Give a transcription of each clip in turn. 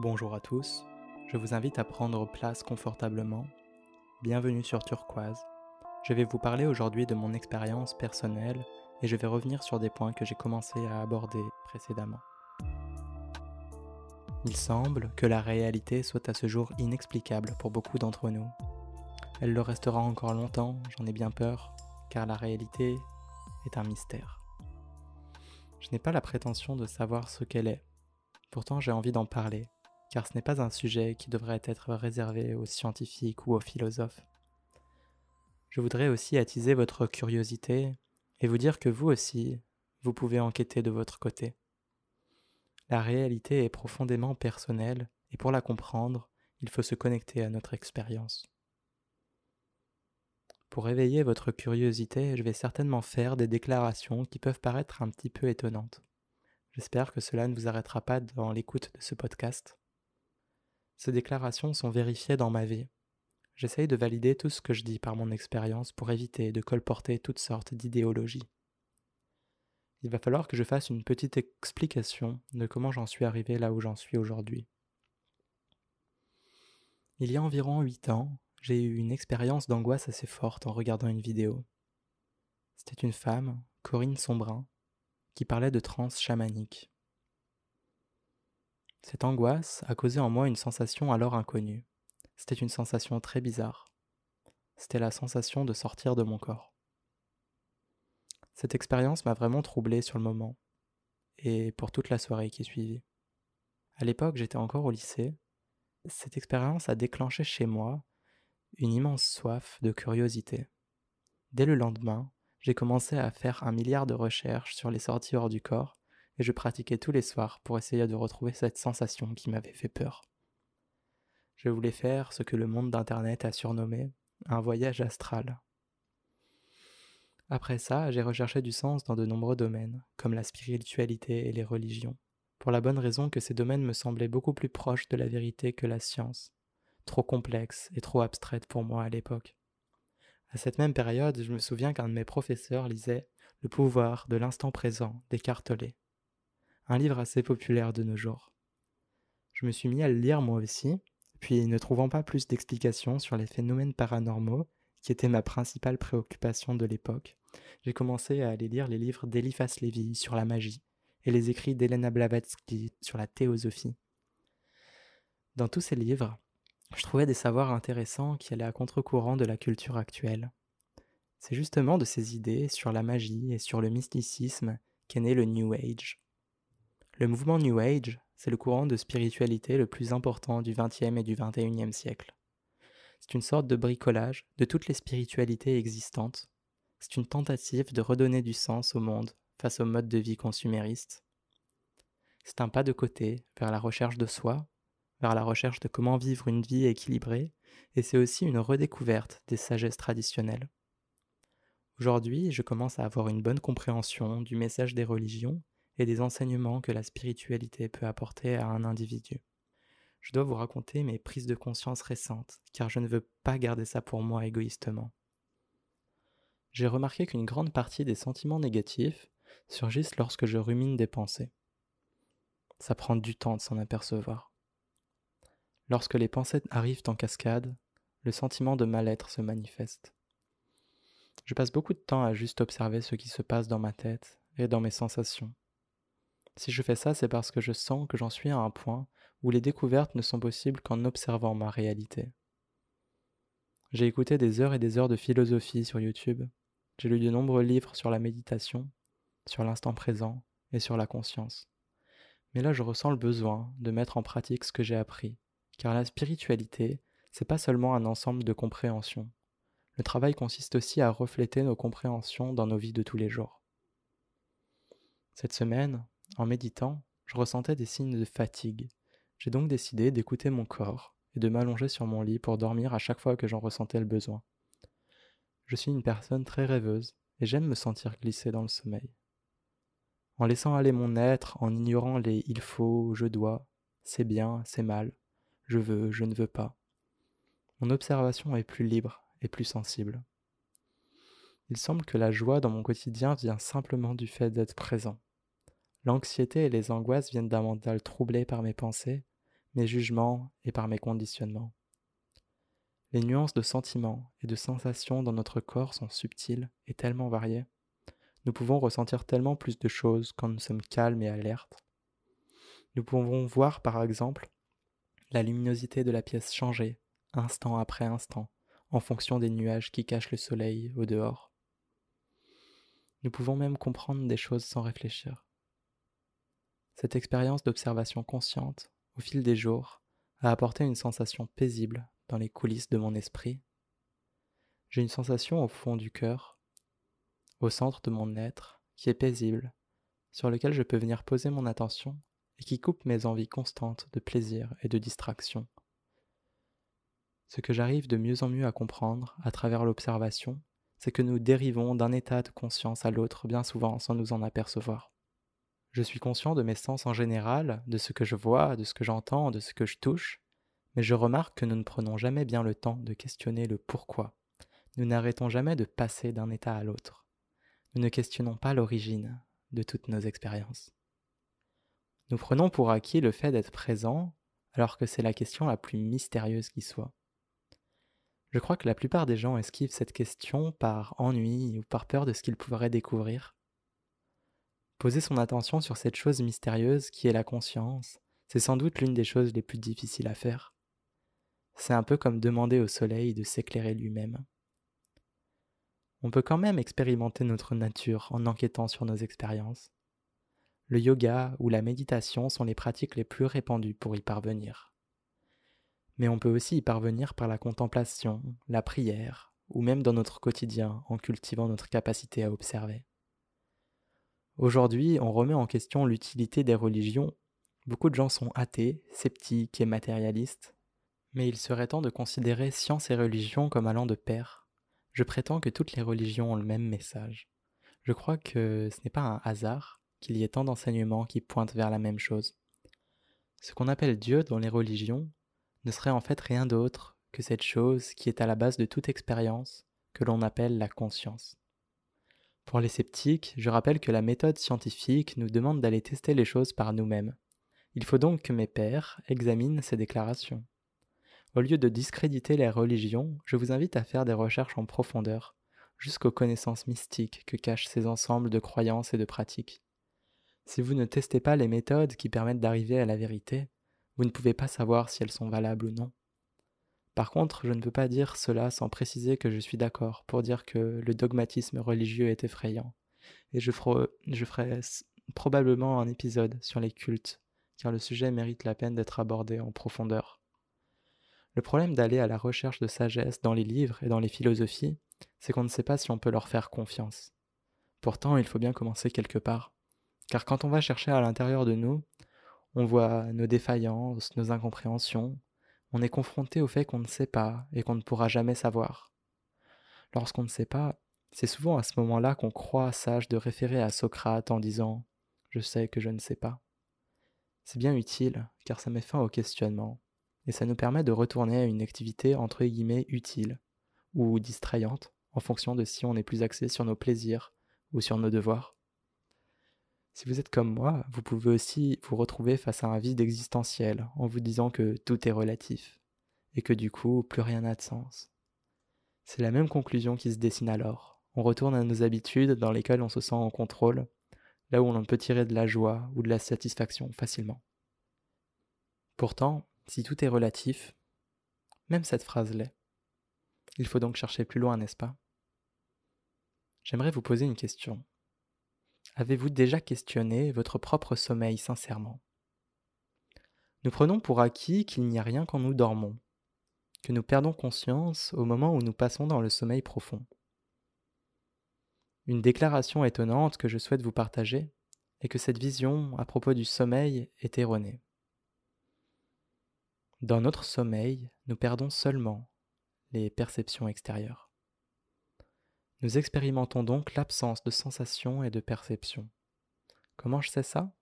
Bonjour à tous, je vous invite à prendre place confortablement. Bienvenue sur Turquoise. Je vais vous parler aujourd'hui de mon expérience personnelle et je vais revenir sur des points que j'ai commencé à aborder précédemment. Il semble que la réalité soit à ce jour inexplicable pour beaucoup d'entre nous. Elle le restera encore longtemps, j'en ai bien peur, car la réalité est un mystère. Je n'ai pas la prétention de savoir ce qu'elle est, pourtant j'ai envie d'en parler, car ce n'est pas un sujet qui devrait être réservé aux scientifiques ou aux philosophes. Je voudrais aussi attiser votre curiosité et vous dire que vous aussi, vous pouvez enquêter de votre côté. La réalité est profondément personnelle et pour la comprendre, il faut se connecter à notre expérience. Pour éveiller votre curiosité, je vais certainement faire des déclarations qui peuvent paraître un petit peu étonnantes. J'espère que cela ne vous arrêtera pas dans l'écoute de ce podcast. Ces déclarations sont vérifiées dans ma vie. J'essaye de valider tout ce que je dis par mon expérience pour éviter de colporter toutes sortes d'idéologies. Il va falloir que je fasse une petite explication de comment j'en suis arrivé là où j'en suis aujourd'hui. Il y a environ huit ans, j'ai eu une expérience d'angoisse assez forte en regardant une vidéo. C'était une femme, Corinne Sombrin, qui parlait de transe chamanique. Cette angoisse a causé en moi une sensation alors inconnue. C'était une sensation très bizarre. C'était la sensation de sortir de mon corps. Cette expérience m'a vraiment troublé sur le moment, et pour toute la soirée qui suivit. À l'époque, j'étais encore au lycée. Cette expérience a déclenché chez moi une immense soif de curiosité. Dès le lendemain, j'ai commencé à faire un milliard de recherches sur les sorties hors du corps et je pratiquais tous les soirs pour essayer de retrouver cette sensation qui m'avait fait peur. Je voulais faire ce que le monde d'Internet a surnommé un voyage astral. Après ça, j'ai recherché du sens dans de nombreux domaines, comme la spiritualité et les religions, pour la bonne raison que ces domaines me semblaient beaucoup plus proches de la vérité que la science, trop complexe et trop abstraite pour moi à l'époque. À cette même période, je me souviens qu'un de mes professeurs lisait Le pouvoir de l'instant présent d'Écartelé un livre assez populaire de nos jours. Je me suis mis à le lire moi aussi, puis ne trouvant pas plus d'explications sur les phénomènes paranormaux, qui étaient ma principale préoccupation de l'époque, j'ai commencé à aller lire les livres d'Eliphas Lévy sur la magie et les écrits d'Elena Blavatsky sur la théosophie. Dans tous ces livres, je trouvais des savoirs intéressants qui allaient à contre-courant de la culture actuelle. C'est justement de ces idées sur la magie et sur le mysticisme qu'est né le New Age. Le mouvement New Age, c'est le courant de spiritualité le plus important du XXe et du XXIe siècle. C'est une sorte de bricolage de toutes les spiritualités existantes. C'est une tentative de redonner du sens au monde face au mode de vie consumériste. C'est un pas de côté vers la recherche de soi, vers la recherche de comment vivre une vie équilibrée, et c'est aussi une redécouverte des sagesses traditionnelles. Aujourd'hui, je commence à avoir une bonne compréhension du message des religions et des enseignements que la spiritualité peut apporter à un individu. Je dois vous raconter mes prises de conscience récentes, car je ne veux pas garder ça pour moi égoïstement. J'ai remarqué qu'une grande partie des sentiments négatifs surgissent lorsque je rumine des pensées. Ça prend du temps de s'en apercevoir. Lorsque les pensées arrivent en cascade, le sentiment de mal-être se manifeste. Je passe beaucoup de temps à juste observer ce qui se passe dans ma tête et dans mes sensations. Si je fais ça, c'est parce que je sens que j'en suis à un point où les découvertes ne sont possibles qu'en observant ma réalité. J'ai écouté des heures et des heures de philosophie sur YouTube. J'ai lu de nombreux livres sur la méditation, sur l'instant présent et sur la conscience. Mais là, je ressens le besoin de mettre en pratique ce que j'ai appris, car la spiritualité, c'est pas seulement un ensemble de compréhensions. Le travail consiste aussi à refléter nos compréhensions dans nos vies de tous les jours. Cette semaine, en méditant, je ressentais des signes de fatigue. J'ai donc décidé d'écouter mon corps et de m'allonger sur mon lit pour dormir à chaque fois que j'en ressentais le besoin. Je suis une personne très rêveuse et j'aime me sentir glisser dans le sommeil. En laissant aller mon être, en ignorant les il faut, je dois, c'est bien, c'est mal, je veux, je ne veux pas. Mon observation est plus libre et plus sensible. Il semble que la joie dans mon quotidien vient simplement du fait d'être présent. L'anxiété et les angoisses viennent d'un mental troublé par mes pensées, mes jugements et par mes conditionnements. Les nuances de sentiments et de sensations dans notre corps sont subtiles et tellement variées. Nous pouvons ressentir tellement plus de choses quand nous sommes calmes et alertes. Nous pouvons voir par exemple la luminosité de la pièce changer instant après instant en fonction des nuages qui cachent le soleil au dehors. Nous pouvons même comprendre des choses sans réfléchir. Cette expérience d'observation consciente, au fil des jours, a apporté une sensation paisible dans les coulisses de mon esprit. J'ai une sensation au fond du cœur, au centre de mon être, qui est paisible, sur lequel je peux venir poser mon attention et qui coupe mes envies constantes de plaisir et de distraction. Ce que j'arrive de mieux en mieux à comprendre à travers l'observation, c'est que nous dérivons d'un état de conscience à l'autre bien souvent sans nous en apercevoir. Je suis conscient de mes sens en général, de ce que je vois, de ce que j'entends, de ce que je touche, mais je remarque que nous ne prenons jamais bien le temps de questionner le pourquoi. Nous n'arrêtons jamais de passer d'un état à l'autre. Nous ne questionnons pas l'origine de toutes nos expériences. Nous prenons pour acquis le fait d'être présent alors que c'est la question la plus mystérieuse qui soit. Je crois que la plupart des gens esquivent cette question par ennui ou par peur de ce qu'ils pourraient découvrir. Poser son attention sur cette chose mystérieuse qui est la conscience, c'est sans doute l'une des choses les plus difficiles à faire. C'est un peu comme demander au soleil de s'éclairer lui-même. On peut quand même expérimenter notre nature en enquêtant sur nos expériences. Le yoga ou la méditation sont les pratiques les plus répandues pour y parvenir. Mais on peut aussi y parvenir par la contemplation, la prière, ou même dans notre quotidien en cultivant notre capacité à observer. Aujourd'hui, on remet en question l'utilité des religions. Beaucoup de gens sont athées, sceptiques et matérialistes, mais il serait temps de considérer science et religion comme allant de pair. Je prétends que toutes les religions ont le même message. Je crois que ce n'est pas un hasard qu'il y ait tant d'enseignements qui pointent vers la même chose. Ce qu'on appelle Dieu dans les religions ne serait en fait rien d'autre que cette chose qui est à la base de toute expérience que l'on appelle la conscience. Pour les sceptiques, je rappelle que la méthode scientifique nous demande d'aller tester les choses par nous-mêmes. Il faut donc que mes pères examinent ces déclarations. Au lieu de discréditer les religions, je vous invite à faire des recherches en profondeur, jusqu'aux connaissances mystiques que cachent ces ensembles de croyances et de pratiques. Si vous ne testez pas les méthodes qui permettent d'arriver à la vérité, vous ne pouvez pas savoir si elles sont valables ou non. Par contre, je ne peux pas dire cela sans préciser que je suis d'accord pour dire que le dogmatisme religieux est effrayant, et je, ferai probablement un épisode sur les cultes, car le sujet mérite la peine d'être abordé en profondeur. Le problème d'aller à la recherche de sagesse dans les livres et dans les philosophies, c'est qu'on ne sait pas si on peut leur faire confiance. Pourtant, il faut bien commencer quelque part. Car quand on va chercher à l'intérieur de nous, on voit nos défaillances, nos incompréhensions, on est confronté au fait qu'on ne sait pas et qu'on ne pourra jamais savoir. Lorsqu'on ne sait pas, c'est souvent à ce moment-là qu'on croit sage de référer à Socrate en disant ⁇ Je sais que je ne sais pas ⁇ C'est bien utile, car ça met fin au questionnement, et ça nous permet de retourner à une activité entre guillemets utile ou distrayante en fonction de si on est plus axé sur nos plaisirs ou sur nos devoirs. Si vous êtes comme moi, vous pouvez aussi vous retrouver face à un vide existentiel en vous disant que tout est relatif et que du coup plus rien n'a de sens. C'est la même conclusion qui se dessine alors. On retourne à nos habitudes dans lesquelles on se sent en contrôle, là où on peut tirer de la joie ou de la satisfaction facilement. Pourtant, si tout est relatif, même cette phrase l'est. Il faut donc chercher plus loin, n'est-ce pas? J'aimerais vous poser une question. Avez-vous déjà questionné votre propre sommeil sincèrement? Nous prenons pour acquis qu'il n'y a rien quand nous dormons, que nous perdons conscience au moment où nous passons dans le sommeil profond. Une déclaration étonnante que je souhaite vous partager est que cette vision à propos du sommeil est erronée. Dans notre sommeil, nous perdons seulement les perceptions extérieures. Nous expérimentons donc l'absence de sensations et de perceptions. Comment je sais ça?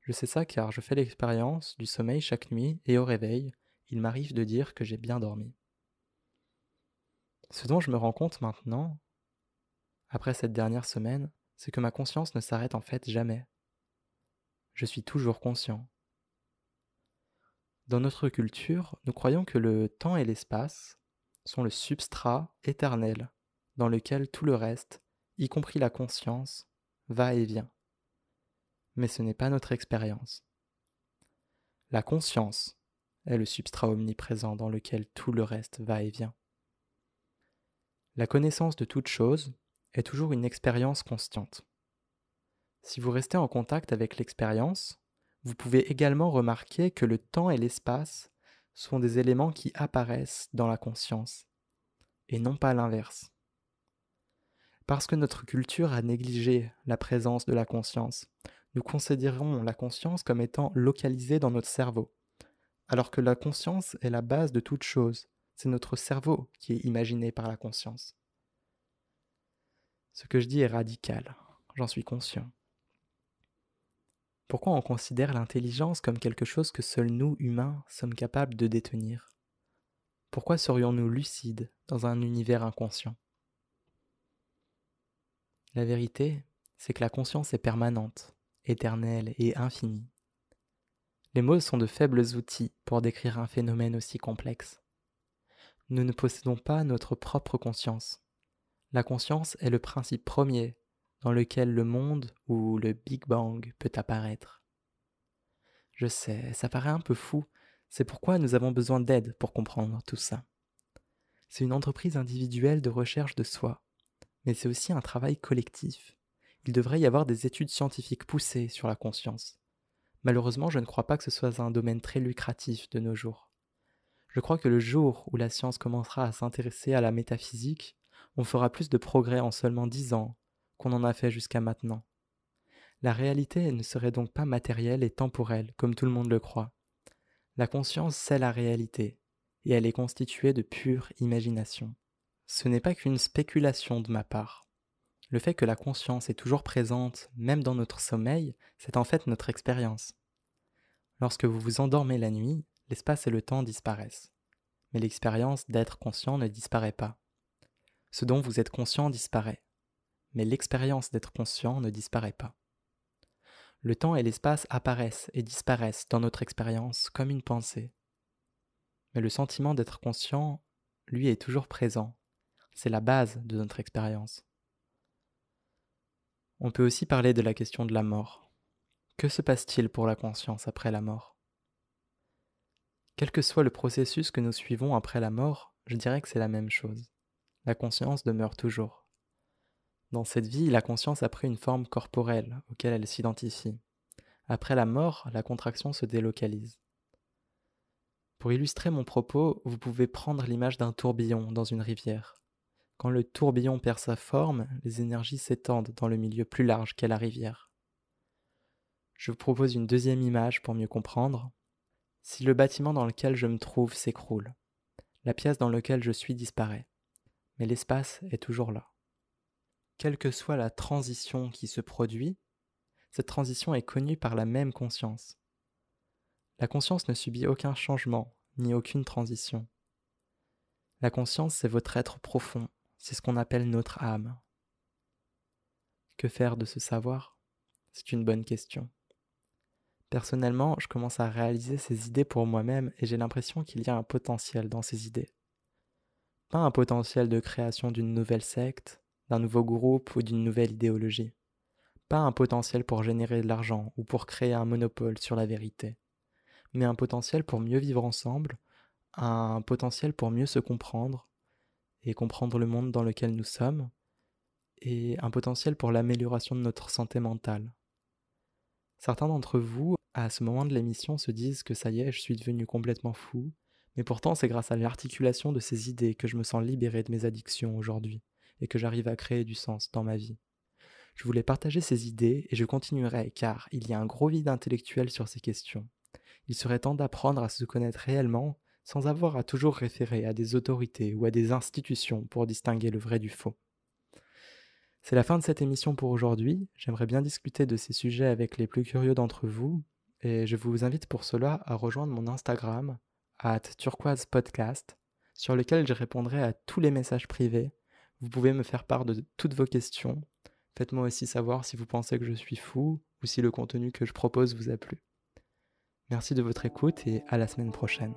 Je sais ça car je fais l'expérience du sommeil chaque nuit et au réveil, il m'arrive de dire que j'ai bien dormi. Ce dont je me rends compte maintenant, après cette dernière semaine, c'est que ma conscience ne s'arrête en fait jamais. Je suis toujours conscient, Dans notre culture, nous croyons que le temps et l'espace sont le substrat éternel dans lequel tout le reste, y compris la conscience, va et vient. Mais ce n'est pas notre expérience. La conscience est le substrat omniprésent dans lequel tout le reste va et vient. La connaissance de toute chose est toujours une expérience constante. Si vous restez en contact avec l'expérience, vous pouvez également remarquer que le temps et l'espace sont des éléments qui apparaissent dans la conscience, et non pas l'inverse. Parce que notre culture a négligé la présence de la conscience, nous considérons la conscience comme étant localisée dans notre cerveau, alors que la conscience est la base de toute chose, c'est notre cerveau qui est imaginé par la conscience. Ce que je dis est radical, j'en suis conscient. Pourquoi on considère l'intelligence comme quelque chose que seuls nous, humains, sommes capables de détenir? Pourquoi serions-nous lucides dans un univers inconscient? La vérité, c'est que la conscience est permanente, éternelle et infinie. Les mots sont de faibles outils pour décrire un phénomène aussi complexe. Nous ne possédons pas notre propre conscience. La conscience est le principe premier dans lequel le monde ou le Big Bang peut apparaître. Je sais, ça paraît un peu fou, c'est pourquoi nous avons besoin d'aide pour comprendre tout ça. C'est une entreprise individuelle de recherche de soi, mais c'est aussi un travail collectif. Il devrait y avoir des études scientifiques poussées sur la conscience. Malheureusement, je ne crois pas que ce soit un domaine très lucratif de nos jours. Je crois que le jour où la science commencera à s'intéresser à la métaphysique, on fera plus de progrès en seulement dix ans qu'on en a fait jusqu'à maintenant. La réalité ne serait donc pas matérielle et temporelle, comme tout le monde le croit. La conscience, c'est la réalité, et elle est constituée de pure imagination. Ce n'est pas qu'une spéculation de ma part. Le fait que la conscience est toujours présente, même dans notre sommeil, c'est en fait notre expérience. Lorsque vous vous endormez la nuit, l'espace et le temps disparaissent. Mais l'expérience d'être conscient ne disparaît pas. Ce dont vous êtes conscient disparaît mais l'expérience d'être conscient ne disparaît pas. Le temps et l'espace apparaissent et disparaissent dans notre expérience comme une pensée. Mais le sentiment d'être conscient, lui, est toujours présent. C'est la base de notre expérience. On peut aussi parler de la question de la mort. Que se passe-t-il pour la conscience après la mort? Quel que soit le processus que nous suivons après la mort, je dirais que c'est la même chose. La conscience demeure toujours. Dans cette vie, la conscience a pris une forme corporelle auquel elle s'identifie. Après la mort, la contraction se délocalise. Pour illustrer mon propos, vous pouvez prendre l'image d'un tourbillon dans une rivière. Quand le tourbillon perd sa forme, les énergies s'étendent dans le milieu plus large qu'est la rivière. Je vous propose une deuxième image pour mieux comprendre. Si le bâtiment dans lequel je me trouve s'écroule, la pièce dans laquelle je suis disparaît, mais l'espace est toujours là quelle que soit la transition qui se produit, cette transition est connue par la même conscience. La conscience ne subit aucun changement, ni aucune transition. La conscience, c'est votre être profond, c'est ce qu'on appelle notre âme. Que faire de ce savoir? C'est une bonne question. Personnellement, je commence à réaliser ces idées pour moi-même et j'ai l'impression qu'il y a un potentiel dans ces idées. Pas un potentiel de création d'une nouvelle secte, d'un nouveau groupe ou d'une nouvelle idéologie. Pas un potentiel pour générer de l'argent ou pour créer un monopole sur la vérité, mais un potentiel pour mieux vivre ensemble, un potentiel pour mieux se comprendre et comprendre le monde dans lequel nous sommes, et un potentiel pour l'amélioration de notre santé mentale. Certains d'entre vous, à ce moment de l'émission, se disent que ça y est, je suis devenu complètement fou, mais pourtant c'est grâce à l'articulation de ces idées que je me sens libéré de mes addictions aujourd'hui et que j'arrive à créer du sens dans ma vie. Je voulais partager ces idées et je continuerai car il y a un gros vide intellectuel sur ces questions. Il serait temps d'apprendre à se connaître réellement sans avoir à toujours référer à des autorités ou à des institutions pour distinguer le vrai du faux. C'est la fin de cette émission pour aujourd'hui. J'aimerais bien discuter de ces sujets avec les plus curieux d'entre vous et je vous invite pour cela à rejoindre mon Instagram, at turquoise podcast, sur lequel je répondrai à tous les messages privés vous pouvez me faire part de toutes vos questions. Faites-moi aussi savoir si vous pensez que je suis fou ou si le contenu que je propose vous a plu. Merci de votre écoute et à la semaine prochaine.